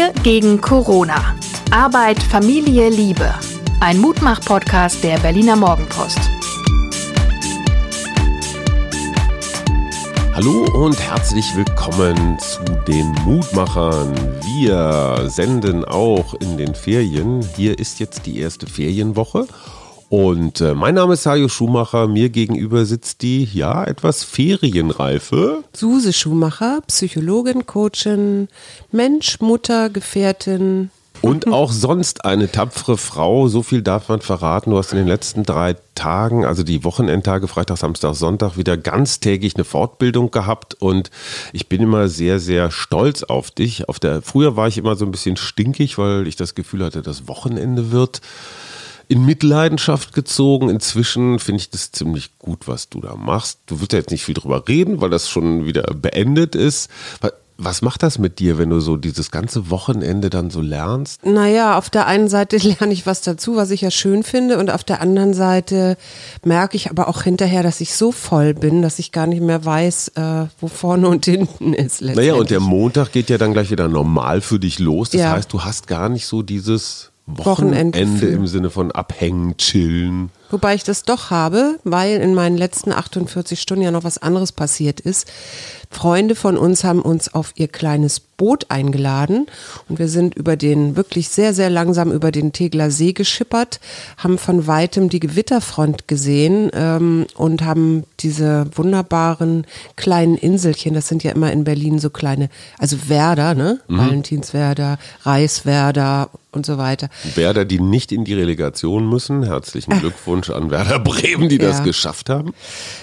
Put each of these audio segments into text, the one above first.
Wir gegen Corona. Arbeit, Familie, Liebe. Ein Mutmach-Podcast der Berliner Morgenpost. Hallo und herzlich willkommen zu den Mutmachern. Wir senden auch in den Ferien. Hier ist jetzt die erste Ferienwoche und äh, mein Name ist Hajo Schumacher. Mir gegenüber sitzt die, ja, etwas ferienreife. Suse Schumacher, Psychologin, Coachin, Mensch, Mutter, Gefährtin. Und auch sonst eine tapfere Frau. So viel darf man verraten. Du hast in den letzten drei Tagen, also die Wochenendtage, Freitag, Samstag, Sonntag, wieder ganztägig eine Fortbildung gehabt. Und ich bin immer sehr, sehr stolz auf dich. Auf der, früher war ich immer so ein bisschen stinkig, weil ich das Gefühl hatte, das Wochenende wird in Mitleidenschaft gezogen. Inzwischen finde ich das ziemlich gut, was du da machst. Du wirst ja jetzt nicht viel drüber reden, weil das schon wieder beendet ist. Was macht das mit dir, wenn du so dieses ganze Wochenende dann so lernst? Naja, auf der einen Seite lerne ich was dazu, was ich ja schön finde, und auf der anderen Seite merke ich aber auch hinterher, dass ich so voll bin, dass ich gar nicht mehr weiß, äh, wo vorne und hinten ist. Naja, und der Montag geht ja dann gleich wieder normal für dich los. Das ja. heißt, du hast gar nicht so dieses Wochenende, Wochenende im Sinne von abhängen, chillen. Wobei ich das doch habe, weil in meinen letzten 48 Stunden ja noch was anderes passiert ist. Freunde von uns haben uns auf ihr kleines Boot eingeladen und wir sind über den, wirklich sehr, sehr langsam über den Tegler See geschippert, haben von weitem die Gewitterfront gesehen ähm, und haben diese wunderbaren kleinen Inselchen, das sind ja immer in Berlin so kleine, also Werder, ne? Mhm. Valentinswerder, Reiswerder und so weiter. Werder, die nicht in die Relegation müssen. Herzlichen Glückwunsch an Werder Bremen, die ja. das geschafft haben.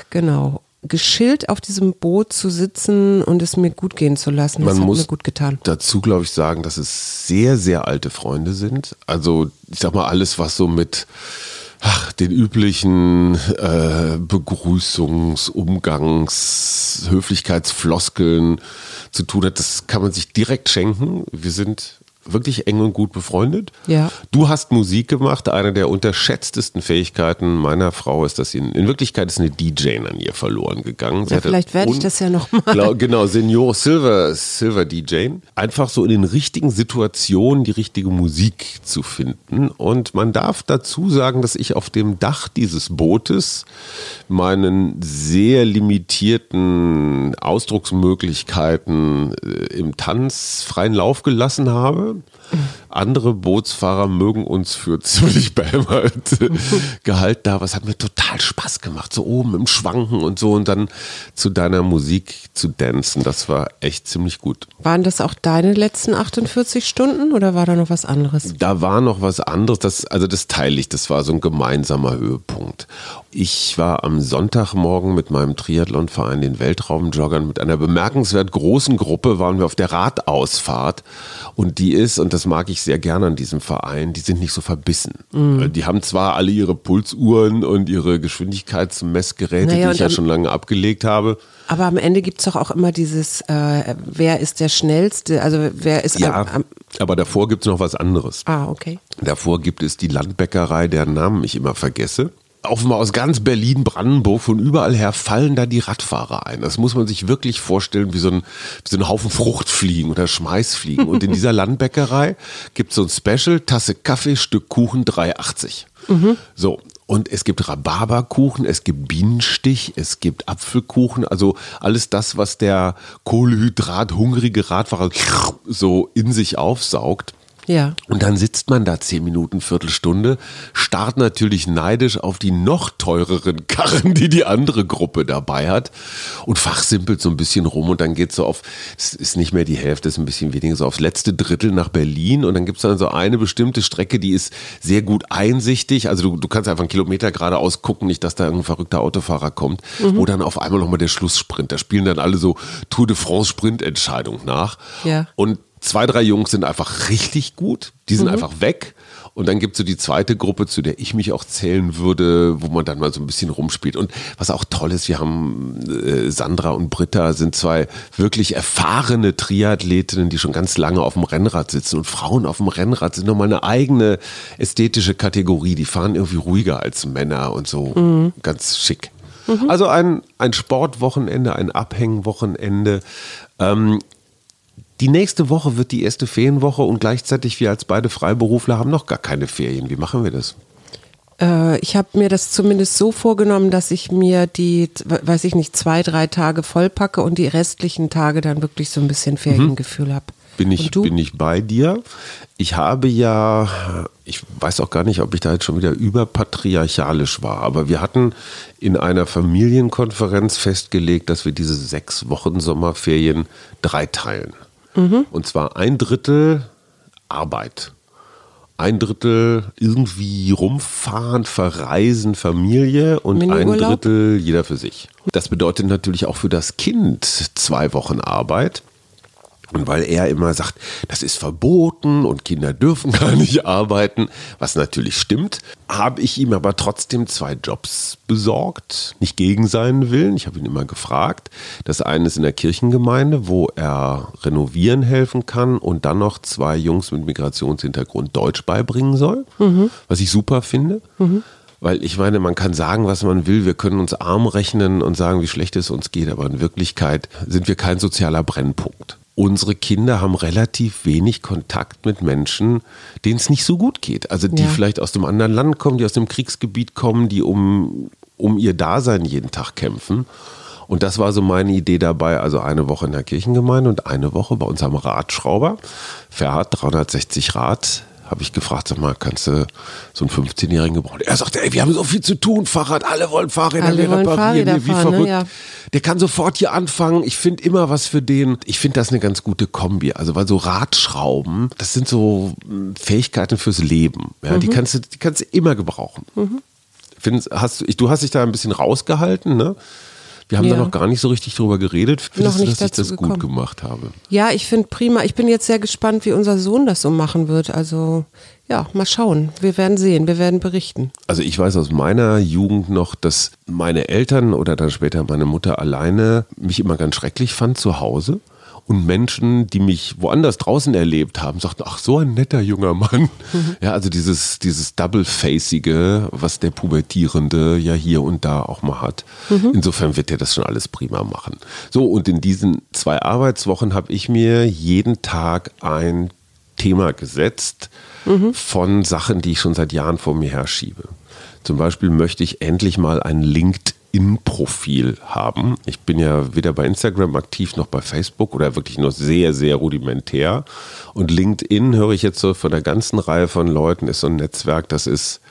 Genau geschillt auf diesem Boot zu sitzen und es mir gut gehen zu lassen. Das Man hat muss mir gut getan. Dazu glaube ich sagen, dass es sehr, sehr alte Freunde sind. Also ich sag mal, alles, was so mit ach, den üblichen äh, Begrüßungs-, Umgangs-, Höflichkeitsfloskeln zu tun hat, das kann man sich direkt schenken. Wir sind wirklich eng und gut befreundet. Ja. Du hast Musik gemacht. Eine der unterschätztesten Fähigkeiten meiner Frau ist, dass sie in, in Wirklichkeit ist eine DJ an ihr verloren gegangen. Ja, vielleicht werde ich das ja nochmal. Genau, Senior Silver, Silver DJ. Einfach so in den richtigen Situationen die richtige Musik zu finden. Und man darf dazu sagen, dass ich auf dem Dach dieses Bootes meinen sehr limitierten Ausdrucksmöglichkeiten äh, im Tanz freien Lauf gelassen habe. Andere Bootsfahrer mögen uns für ziemlich behämmert gehalten da, aber es hat mir total Spaß gemacht, so oben im Schwanken und so und dann zu deiner Musik zu dancen. Das war echt ziemlich gut. Waren das auch deine letzten 48 Stunden oder war da noch was anderes? Da war noch was anderes, das, also das teile ich, das war so ein gemeinsamer Höhepunkt. Ich war am Sonntagmorgen mit meinem Triathlonverein, den Weltraumjoggern, mit einer bemerkenswert großen Gruppe waren wir auf der Radausfahrt und die ist, und das mag ich sehr gerne an diesem Verein, die sind nicht so verbissen. Mhm. Die haben zwar alle ihre Pulsuhren und ihre Geschwindigkeitsmessgeräte, naja, die ich ja schon lange abgelegt habe. Aber am Ende gibt es doch auch immer dieses, äh, wer ist der Schnellste, also wer ist ja, am, am aber davor gibt es noch was anderes. Ah, okay. Davor gibt es die Landbäckerei, deren Namen ich immer vergesse offenbar aus ganz Berlin, Brandenburg, von überall her fallen da die Radfahrer ein. Das muss man sich wirklich vorstellen wie so ein, wie so ein Haufen Fruchtfliegen oder Schmeißfliegen. Und in dieser Landbäckerei gibt es so ein Special, Tasse Kaffee, Stück Kuchen, 3,80. Mhm. So, und es gibt Rhabarberkuchen, es gibt Bienenstich, es gibt Apfelkuchen, also alles das, was der Kohlenhydrat-hungrige Radfahrer so in sich aufsaugt. Ja. Und dann sitzt man da zehn Minuten, Viertelstunde, starrt natürlich neidisch auf die noch teureren Karren, die die andere Gruppe dabei hat und fachsimpelt so ein bisschen rum und dann geht so auf, es ist nicht mehr die Hälfte, es ist ein bisschen weniger, so aufs letzte Drittel nach Berlin und dann gibt es dann so eine bestimmte Strecke, die ist sehr gut einsichtig, also du, du kannst einfach einen Kilometer geradeaus gucken, nicht, dass da ein verrückter Autofahrer kommt, mhm. wo dann auf einmal nochmal der Schlusssprint, da spielen dann alle so Tour de France Sprintentscheidung nach ja. und zwei, drei Jungs sind einfach richtig gut. Die sind mhm. einfach weg. Und dann gibt es so die zweite Gruppe, zu der ich mich auch zählen würde, wo man dann mal so ein bisschen rumspielt. Und was auch toll ist, wir haben äh, Sandra und Britta sind zwei wirklich erfahrene Triathletinnen, die schon ganz lange auf dem Rennrad sitzen. Und Frauen auf dem Rennrad sind nochmal eine eigene ästhetische Kategorie. Die fahren irgendwie ruhiger als Männer und so. Mhm. Ganz schick. Mhm. Also ein, ein Sportwochenende, ein Abhängwochenende. Ähm, Die nächste Woche wird die erste Ferienwoche und gleichzeitig wir als beide Freiberufler haben noch gar keine Ferien. Wie machen wir das? Äh, ich habe mir das zumindest so vorgenommen, dass ich mir die, weiß ich nicht, zwei, drei Tage vollpacke und die restlichen Tage dann wirklich so ein bisschen Feriengefühl habe. Bin ich, bin ich bei dir. Ich habe ja, ich weiß auch gar nicht, ob ich da jetzt schon wieder überpatriarchalisch war, aber wir hatten in einer Familienkonferenz festgelegt, dass wir diese sechs Wochen Sommerferien dreiteilen. Mhm. Und zwar ein Drittel Arbeit. Ein Drittel irgendwie rumfahren, verreisen, Familie und ein Drittel jeder für sich. Das bedeutet natürlich auch für das Kind zwei Wochen Arbeit. Und weil er immer sagt, das ist verboten und Kinder dürfen gar nicht arbeiten, was natürlich stimmt, habe ich ihm aber trotzdem zwei Jobs besorgt, nicht gegen seinen Willen. Ich habe ihn immer gefragt. Das eine ist in der Kirchengemeinde, wo er renovieren helfen kann und dann noch zwei Jungs mit Migrationshintergrund Deutsch beibringen soll, mhm. was ich super finde. Mhm. Weil ich meine, man kann sagen, was man will, wir können uns arm rechnen und sagen, wie schlecht es uns geht, aber in Wirklichkeit sind wir kein sozialer Brennpunkt unsere Kinder haben relativ wenig Kontakt mit Menschen, denen es nicht so gut geht. Also die ja. vielleicht aus dem anderen Land kommen, die aus dem Kriegsgebiet kommen, die um, um ihr Dasein jeden Tag kämpfen. Und das war so meine Idee dabei, also eine Woche in der Kirchengemeinde und eine Woche bei unserem Radschrauber. Ferhat 360 Rad habe ich gefragt, sag mal, kannst du so einen 15-Jährigen gebrauchen? Er sagte, ey, wir haben so viel zu tun, Fahrrad, alle wollen Fahrräder, alle wir wollen Fahrräder wie fahren, ne? verrückt. Ne? Ja. Der kann sofort hier anfangen. Ich finde immer was für den. Ich finde das eine ganz gute Kombi. Also, weil so Radschrauben, das sind so hm, Fähigkeiten fürs Leben. Ja, mhm. die kannst du, die kannst du immer gebrauchen. Mhm. Findest, hast du, du hast dich da ein bisschen rausgehalten, ne? Wir haben ja. da noch gar nicht so richtig drüber geredet. Findest noch du, dass ich das gekommen. gut gemacht habe? Ja, ich finde prima. Ich bin jetzt sehr gespannt, wie unser Sohn das so machen wird. Also ja, mal schauen. Wir werden sehen, wir werden berichten. Also ich weiß aus meiner Jugend noch, dass meine Eltern oder dann später meine Mutter alleine mich immer ganz schrecklich fand zu Hause und Menschen, die mich woanders draußen erlebt haben, sagten, ach, so ein netter junger Mann. Mhm. Ja, also dieses, dieses Double-Facige, was der Pubertierende ja hier und da auch mal hat. Mhm. Insofern wird er das schon alles prima machen. So, und in diesen zwei Arbeitswochen habe ich mir jeden Tag ein Thema gesetzt mhm. von Sachen, die ich schon seit Jahren vor mir herschiebe. Zum Beispiel möchte ich endlich mal ein LinkedIn LinkedIn-Profil haben. Ich bin ja weder bei Instagram aktiv noch bei Facebook oder wirklich nur sehr, sehr rudimentär. Und LinkedIn höre ich jetzt so von der ganzen Reihe von Leuten, ist so ein Netzwerk, das ist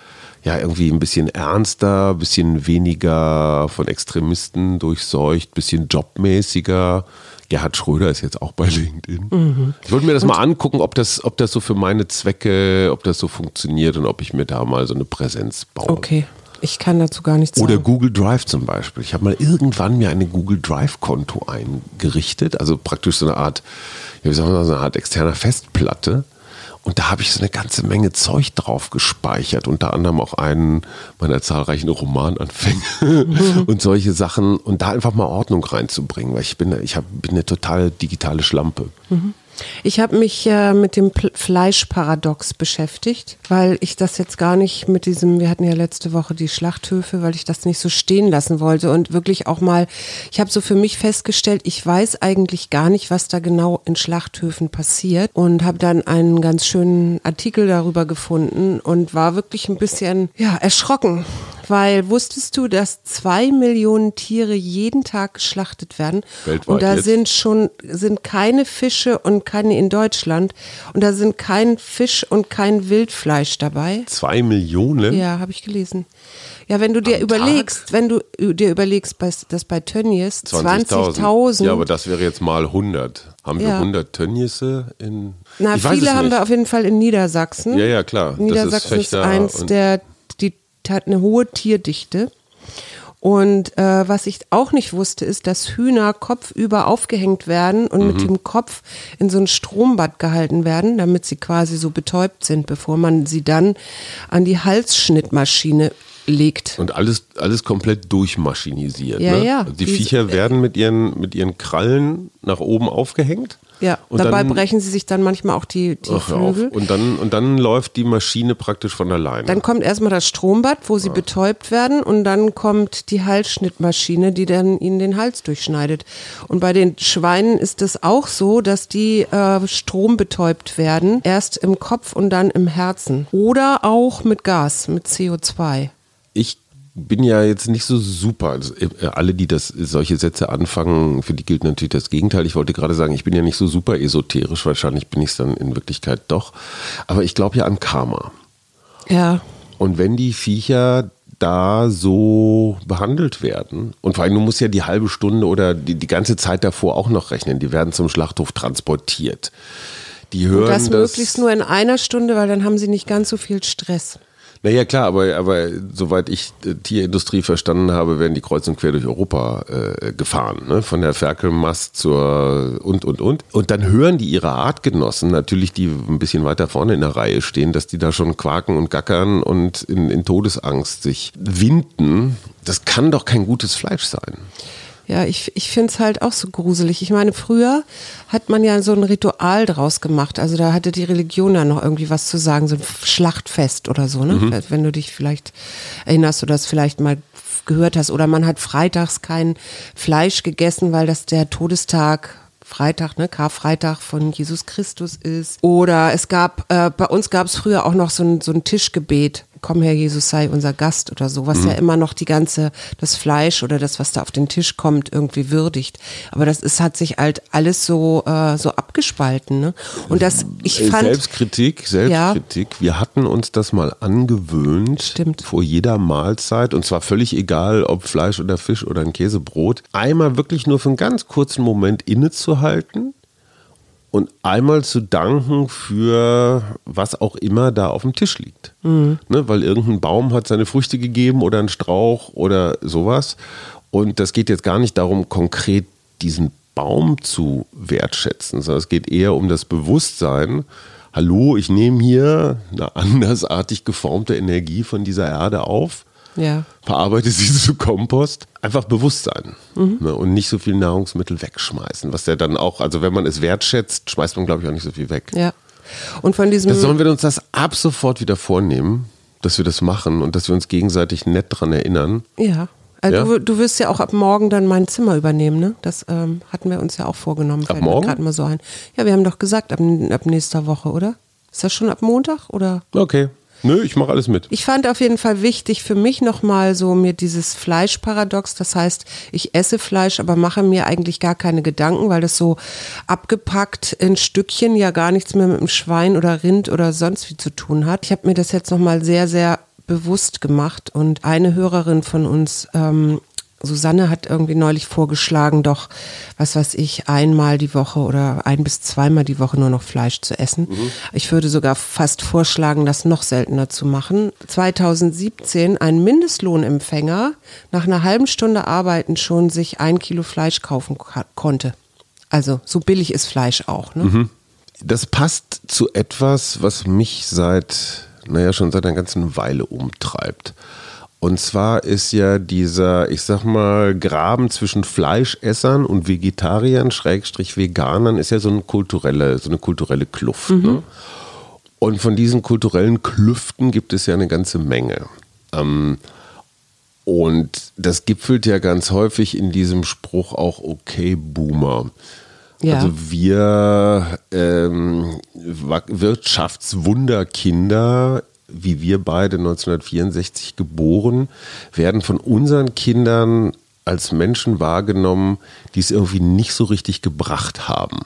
ja irgendwie ein bisschen ernster, ein bisschen weniger von Extremisten durchseucht, ein bisschen jobmäßiger. Gerhard Schröder ist jetzt auch bei LinkedIn. Mhm. Ich wollte mir das und mal angucken, ob das, ob das so für meine Zwecke, ob das so funktioniert und ob ich mir da mal so eine Präsenz baue. Okay. Ich kann dazu gar nichts sagen. Oder Google Drive zum Beispiel. Ich habe mal irgendwann mir ein Google Drive-Konto eingerichtet, also praktisch so eine Art, wie sagen wir, so eine Art externer Festplatte. Und da habe ich so eine ganze Menge Zeug drauf gespeichert, unter anderem auch einen meiner zahlreichen Romananfänge mhm. und solche Sachen. Und da einfach mal Ordnung reinzubringen, weil ich bin, ich hab, bin eine total digitale Schlampe. Ich habe mich äh, mit dem P Fleischparadox beschäftigt, weil ich das jetzt gar nicht mit diesem, wir hatten ja letzte Woche die Schlachthöfe, weil ich das nicht so stehen lassen wollte und wirklich auch mal, ich habe so für mich festgestellt, ich weiß eigentlich gar nicht, was da genau in Schlachthöfen passiert und habe dann einen ganz schönen Artikel darüber gefunden und war wirklich ein bisschen, ja, erschrocken, weil wusstest du, dass zwei Millionen Tiere jeden Tag geschlachtet werden? Weltweit und da jetzt? sind schon sind keine Fische und keine in Deutschland und da sind kein Fisch und kein Wildfleisch dabei. Zwei Millionen? Ja, habe ich gelesen. Ja, wenn du dir Am überlegst, Tag? wenn du dir überlegst, dass bei Tönnies 20.000. 20 ja, aber das wäre jetzt mal 100. Haben wir 100 Tönniese in. Na, viele haben wir auf jeden Fall in Niedersachsen. Ja, ja, klar. Niedersachsen ist, ist eins der hat eine hohe Tierdichte. Und äh, was ich auch nicht wusste, ist, dass Hühner kopfüber aufgehängt werden und mhm. mit dem Kopf in so ein Strombad gehalten werden, damit sie quasi so betäubt sind, bevor man sie dann an die Halsschnittmaschine legt. Und alles, alles komplett durchmaschinisiert. Ja, ne? ja. Also die Diese- Viecher werden mit ihren, mit ihren Krallen nach oben aufgehängt. Ja, Und dabei dann- brechen sie sich dann manchmal auch die, die Ach. Flügel. Und dann, und dann läuft die Maschine praktisch von alleine. Dann kommt erstmal das Strombad, wo sie betäubt werden und dann kommt die Halsschnittmaschine, die dann ihnen den Hals durchschneidet. Und bei den Schweinen ist es auch so, dass die äh, strombetäubt werden, erst im Kopf und dann im Herzen. Oder auch mit Gas, mit CO2. ich bin ja jetzt nicht so super. Also, äh, alle, die das solche Sätze anfangen, für die gilt natürlich das Gegenteil. Ich wollte gerade sagen, ich bin ja nicht so super esoterisch. Wahrscheinlich bin ich es dann in Wirklichkeit doch. Aber ich glaube ja an Karma. Ja, Und wenn die Viecher da so behandelt werden, und vor allem, du musst ja die halbe Stunde oder die, die ganze Zeit davor auch noch rechnen, die werden zum Schlachthof transportiert. Die hören das möglichst nur in einer Stunde, weil dann haben sie nicht ganz so viel Stress. Naja, klar, aber, aber soweit ich äh, Tierindustrie verstanden habe, werden die kreuz und quer durch Europa äh, gefahren. Ne? Von der Ferkelmast zur und, und, und. Und dann hören die ihre Artgenossen, natürlich die ein bisschen weiter vorne in der Reihe stehen, dass die da schon quaken und gackern und in, in Todesangst sich winden. Das kann doch kein gutes Fleisch sein. Ja, ich, ich finde es halt auch so gruselig. Ich meine, früher hat man ja so ein Ritual draus gemacht. Also da hatte die Religion ja noch irgendwie was zu sagen, so ein Schlachtfest oder so, ne? Wenn du dich vielleicht erinnerst oder das vielleicht mal gehört hast. Oder man hat freitags kein Fleisch gegessen, weil das der Todestag Freitag, ne, Karfreitag von Jesus Christus ist. Oder es gab, äh, bei uns gab es früher auch noch so ein, so ein Tischgebet. Komm Herr Jesus, sei unser Gast oder so, was ja immer noch die ganze, das Fleisch oder das, was da auf den Tisch kommt, irgendwie würdigt. Aber das ist, hat sich halt alles so, äh, so abgespalten, ne? Und das, ich Äh, fand. Selbstkritik, Selbstkritik. Wir hatten uns das mal angewöhnt Stimmt. vor jeder Mahlzeit und zwar völlig egal, ob Fleisch oder Fisch oder ein Käsebrot, einmal wirklich nur für einen ganz kurzen Moment innezuhalten und einmal zu danken für was auch immer da auf dem Tisch liegt. Ne, weil irgendein Baum hat seine Früchte gegeben oder ein Strauch oder sowas. Und das geht jetzt gar nicht darum, konkret diesen Baum zu wertschätzen, sondern es geht eher um das Bewusstsein, hallo, ich nehme hier eine andersartig geformte Energie von dieser Erde auf Ja. verarbeite sie zu Kompost. Einfach Bewusstsein ne, und nicht so viel Nahrungsmittel wegschmeißen. Was ja dann auch, also wenn man es wertschätzt, schmeißt man glaube ich auch nicht so viel weg. Ja. Und von diesem. Das sollen wir uns das ab sofort wieder vornehmen, dass wir das machen und dass wir uns gegenseitig nett dran erinnern. Ja. Also Ja? Du, du wirst ja auch ab morgen dann mein Zimmer übernehmen, ne? Das ähm, hatten wir uns ja auch vorgenommen. Mir morgen? gerade mal so ein. Ja, wir haben doch gesagt, ab, ab nächster Woche, oder? Ist das schon ab Montag oder? Okay. Nö, ich mache alles mit. Ich fand auf jeden Fall wichtig für mich nochmal so mir dieses Fleischparadox. Das heißt, ich esse Fleisch, aber mache mir eigentlich gar keine Gedanken, weil das so abgepackt in Stückchen ja gar nichts mehr mit dem Schwein oder Rind oder sonst wie zu tun hat. Ich habe mir das jetzt nochmal sehr, sehr bewusst gemacht und eine Hörerin von uns ähm, Susanne hat irgendwie neulich vorgeschlagen, doch, was weiß ich, einmal die Woche oder ein bis zweimal die Woche nur noch Fleisch zu essen. Ich würde sogar fast vorschlagen, das noch seltener zu machen. 2017 ein Mindestlohnempfänger nach einer halben Stunde Arbeiten schon sich ein Kilo Fleisch kaufen ka- konnte. Also so billig ist Fleisch auch. Ne? Das passt zu etwas, was mich seit, naja, schon seit einer ganzen Weile umtreibt. Und zwar ist ja dieser, ich sag mal, Graben zwischen Fleischessern und Vegetariern, Schrägstrich Veganern, ist ja so eine kulturelle, so eine kulturelle Kluft. Ne? Und von diesen kulturellen Klüften gibt es ja eine ganze Menge. Ähm, und das gipfelt ja ganz häufig in diesem Spruch auch, okay, Boomer. Ja. Also wir ähm, Wirtschaftswunderkinder, wie wir beide 1964 geboren, werden von unseren Kindern als Menschen wahrgenommen, die es irgendwie nicht so richtig gebracht haben.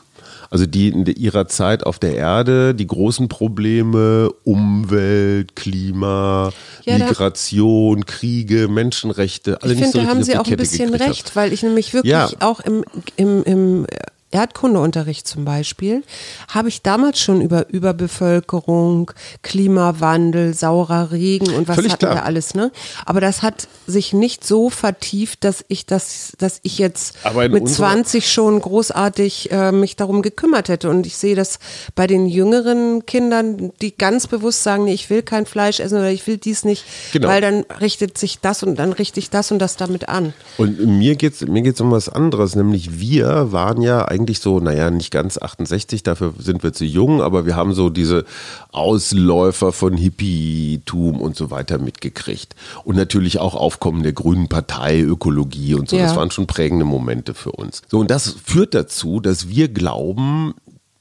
Also die in ihrer Zeit auf der Erde die großen Probleme Umwelt, Klima, Ja, Migration, Kriege, Menschenrechte, alle Ich nicht finde, so da haben richtig Sie auch ein bisschen haben. recht, weil ich nämlich wirklich Ja. auch im, im, im Erdkundeunterricht zum Beispiel, habe ich damals schon über Überbevölkerung, Klimawandel, saurer Regen und was Völlig hatten klar. wir alles, ne? Aber das hat sich nicht so vertieft, dass ich das, dass ich jetzt mit unserer- 20 schon großartig äh, mich darum gekümmert hätte. Und ich sehe das bei den jüngeren Kindern, die ganz bewusst sagen, nee, ich will kein Fleisch essen oder ich will dies nicht, Genau. weil dann richtet sich das und dann richte ich das und das damit an. Und mir geht's mir geht's um was anderes, nämlich wir waren ja eigentlich so, naja, nicht ganz 68, dafür sind wir zu jung, aber wir haben so diese Ausläufer von Hippietum und so weiter mitgekriegt. Und natürlich auch Aufkommen der Grünen Partei, Ökologie und so. Ja. Das waren schon prägende Momente für uns. So, und das führt dazu, dass wir glauben,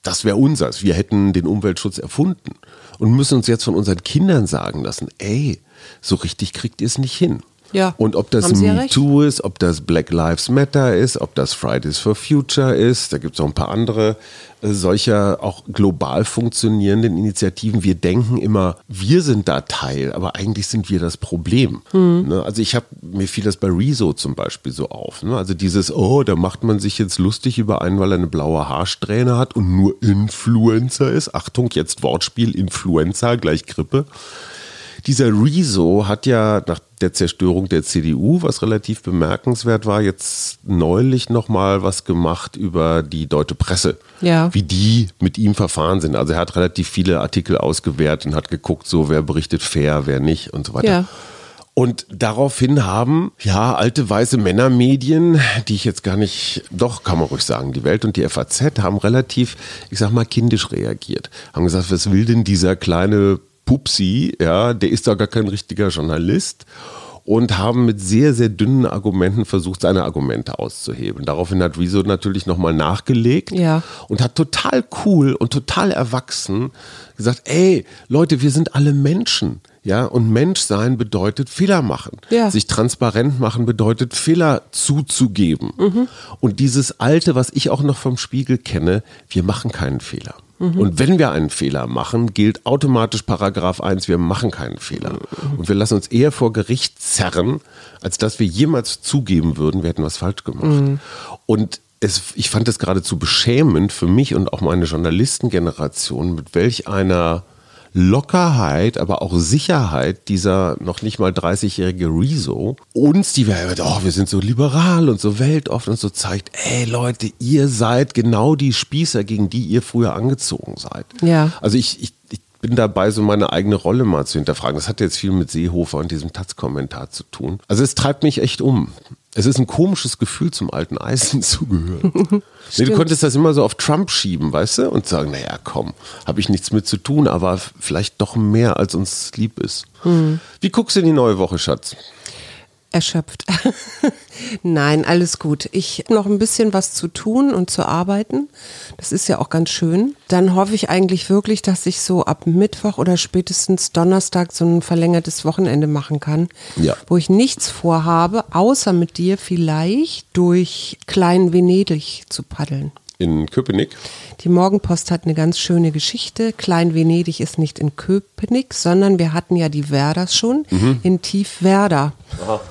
das wäre unseres. Wir hätten den Umweltschutz erfunden und müssen uns jetzt von unseren Kindern sagen lassen, ey, so richtig kriegt ihr es nicht hin. Ja, Und ob das Sie ja. MeToo ist, ob das Black Lives Matter ist, ob das Fridays for Future ist, da gibt es auch ein paar andere äh, solcher auch global funktionierenden Initiativen. Wir denken immer, wir sind da Teil, aber eigentlich sind wir das Problem. Hm. Ne? Also ich habe, mir fiel das bei Rezo zum Beispiel so auf. Ne? Also dieses, oh, da macht man sich jetzt lustig über einen, weil er eine blaue Haarsträhne hat und nur Influencer ist. Achtung, jetzt Wortspiel, Influenza gleich Grippe. Dieser Rezo hat ja nach der Zerstörung der CDU, was relativ bemerkenswert war, jetzt neulich nochmal was gemacht über die deutsche Presse. Ja. Wie die mit ihm verfahren sind. Also er hat relativ viele Artikel ausgewertet und hat geguckt, so wer berichtet fair, wer nicht und so weiter. Ja. Und daraufhin haben, ja, alte weiße Männermedien, die ich jetzt gar nicht, doch kann man ruhig sagen, die Welt und die FAZ haben relativ, ich sag mal, kindisch reagiert. Haben gesagt, was will denn dieser kleine Pupsi, ja, der ist doch gar kein richtiger Journalist. Und haben mit sehr, sehr dünnen Argumenten versucht, seine Argumente auszuhebeln. Daraufhin hat Rezo natürlich nochmal nachgelegt Ja. und hat total cool und total erwachsen gesagt, ey, Leute, wir sind alle Menschen. Ja, und Menschsein bedeutet Fehler machen. Ja. Sich transparent machen bedeutet Fehler zuzugeben. Und dieses alte, was ich auch noch vom Spiegel kenne, wir machen keinen Fehler. Und wenn wir einen Fehler machen, gilt automatisch Paragraph 1, wir machen keinen Fehler. Und wir lassen uns eher vor Gericht zerren, als dass wir jemals zugeben würden, wir hätten was falsch gemacht. Und es, ich fand es geradezu beschämend für mich und auch meine Journalistengeneration, mit welch einer Lockerheit, aber auch Sicherheit dieser noch nicht mal 30-jährige Rezo uns, die wir, oh, wir sind so liberal und so weltoffen und so zeigt, ey Leute, ihr seid genau die Spießer, gegen die ihr früher angezogen seid. Ja. Also ich, ich, ich bin dabei, so meine eigene Rolle mal zu hinterfragen. Das hat jetzt viel mit Seehofer und diesem Taz-Kommentar zu tun. Also es treibt mich echt um. Es ist ein komisches Gefühl, zum alten Eisen zu gehören. nee, du konntest das immer so auf Trump schieben, weißt du? Und sagen, naja, komm, habe ich nichts mit zu tun, aber vielleicht doch mehr, als uns lieb ist. Wie guckst du in die neue Woche, Schatz? Erschöpft. Nein, alles gut. Ich habe noch ein bisschen was zu tun und zu arbeiten. Das ist ja auch ganz schön. Dann hoffe ich eigentlich wirklich, dass ich so ab Mittwoch oder spätestens Donnerstag so ein verlängertes Wochenende machen kann, Ja. wo ich nichts vorhabe, außer mit dir vielleicht durch Klein Venedig zu paddeln. In Köpenick? Die Morgenpost hat eine ganz schöne Geschichte. Klein Venedig ist nicht in Köpenick, sondern wir hatten ja die Werders schon in Tiefwerder.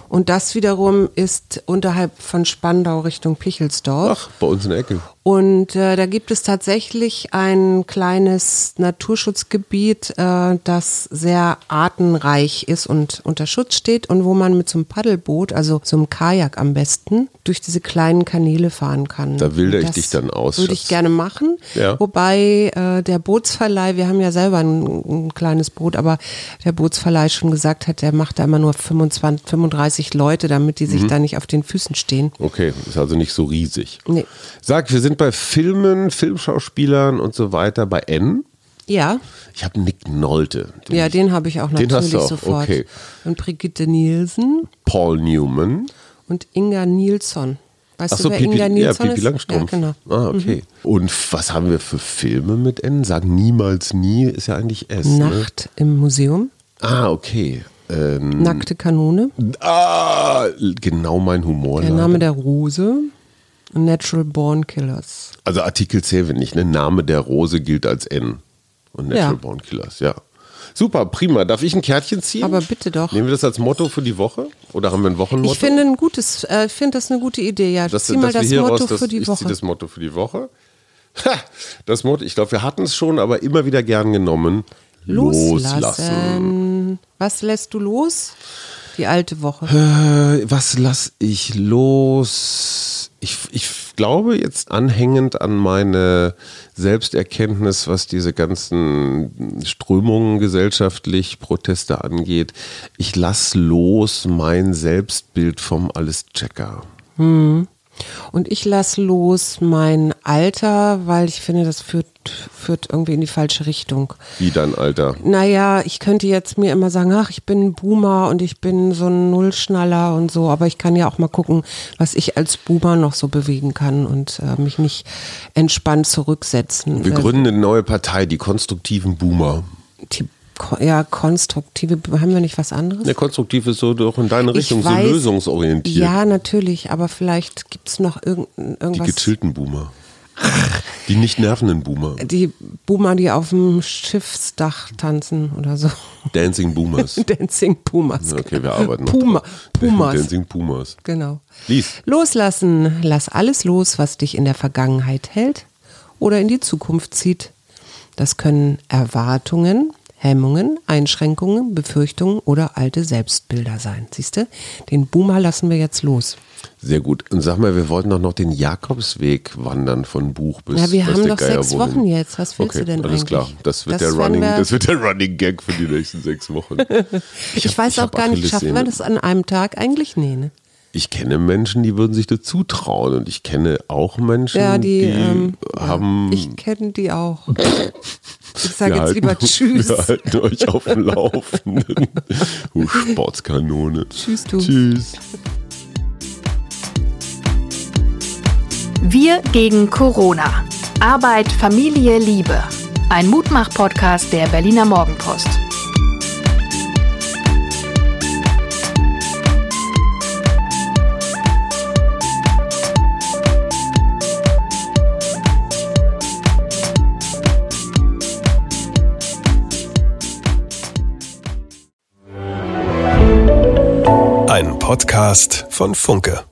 Und das wiederum ist unterhalb von Spandau Richtung Pichelsdorf. Ach, bei uns in der Ecke. Und äh, da gibt es tatsächlich ein kleines Naturschutzgebiet, äh, das sehr artenreich ist und unter Schutz steht und wo man mit so einem Paddelboot, also so einem Kajak am besten, durch diese kleinen Kanäle fahren kann. Da wilder ich dich dann aus, Würde ich gerne machen. Ja. Wobei äh, der Bootsverleih, wir haben ja selber ein, ein kleines Boot, aber der Bootsverleih schon gesagt hat, der macht da immer nur 25, 35 Leute, damit die sich Mhm. da nicht auf den Füßen stehen. Okay, ist also nicht so riesig. Nee. Sag, wir sind bei Filmen, Filmschauspielern und so weiter bei N. Ja, Ich habe Nick Nolte. ja, ich- den habe ich auch Den natürlich hast du auch, sofort. okay. Und Brigitte Nielsen Paul Newman. und Inga Nilsson. Weißt Achso, du, wer Pipi, ja, Pipi? Langstrumpf. Ja, genau. Ah, okay. Und was haben wir für Filme mit N? Sagen niemals nie, ist ja eigentlich S. Ne? Nacht im Museum, Ah, okay. Ähm, Nackte Kanone, ah, genau mein Humor. der Name der Rose und Natural Born Killers. Also Artikel 10, wenn nicht, ne? Name der Rose gilt als N. Und Natural Ja. Born Killers, ja. Super, prima. Darf ich ein Kärtchen ziehen? Aber bitte doch. Nehmen wir das als Motto für die Woche? Oder haben wir ein Wochenmotto? Ich finde ein gutes, äh, finde das eine gute Idee. Ja, das, zieh mal das Motto raus, das, für die ich Woche. ziehe das Motto für die Woche. Ha, das Motto, ich glaube, wir hatten es schon, aber immer wieder gern genommen. Loslassen. Was lässt du los? Die alte Woche. Äh, was lass ich los? Ich, ich glaube jetzt anhängend an meine Selbsterkenntnis, was diese ganzen Strömungen gesellschaftlich, Proteste angeht. Ich lass los mein Selbstbild vom Alles-Checker. Und ich lasse los mein Alter, weil ich finde, das führt, führt irgendwie in die falsche Richtung. Wie dein Alter? Naja, ich könnte jetzt mir immer sagen, ach, ich bin ein Boomer und ich bin so ein Nullschnaller und so, aber ich kann ja auch mal gucken, was ich als Boomer noch so bewegen kann und äh, mich nicht entspannt zurücksetzen. Wir Äh, gründen eine neue Partei, die konstruktiven Boomer. die, ja, konstruktive, haben wir nicht was anderes? Der konstruktiv ist so doch in deine Richtung, Ich so weiß- lösungsorientiert. Ja, natürlich, aber vielleicht gibt es noch irgendein, die irgendwas. gechillten Boomer. Die nicht nervenden Boomer. Die Boomer, die auf dem Schiffsdach tanzen oder so. Dancing Boomers. Dancing Pumas. Okay, wir arbeiten noch Puma, dran. Pumas. Dancing Pumas. Genau. Lies. Loslassen. Lass alles los, was dich in der Vergangenheit hält oder in die Zukunft zieht. Das können Erwartungen, Hemmungen, Einschränkungen, Befürchtungen oder alte Selbstbilder sein. Siehst du? Den Boomer lassen wir jetzt los. Sehr gut. Und sag mal, wir wollten doch noch den Jakobsweg wandern von Buch bis Ja, wir haben doch sechs wohin. Wochen jetzt. Was willst okay, du denn alles eigentlich? klar. Das wird, Das der Running, wir- das wird der Running Gag für die nächsten sechs Wochen. Ich, hab- weiß auch hab gar nicht, schaffen wir das an einem Tag? Eigentlich nee, ne? Ich kenne Menschen, die würden sich dazu trauen. Und ich kenne auch Menschen, Ja, die, die ähm, haben. Ich kenne die auch. Ich sage jetzt lieber Tschüss. Wir halten euch auf dem Laufenden. Du Sportskanone. Tschüss, du. Tschüss. Wir gegen Corona. Arbeit, Familie, Liebe. Ein Mutmach-Podcast der Berliner Morgenpost. Podcast von Funke.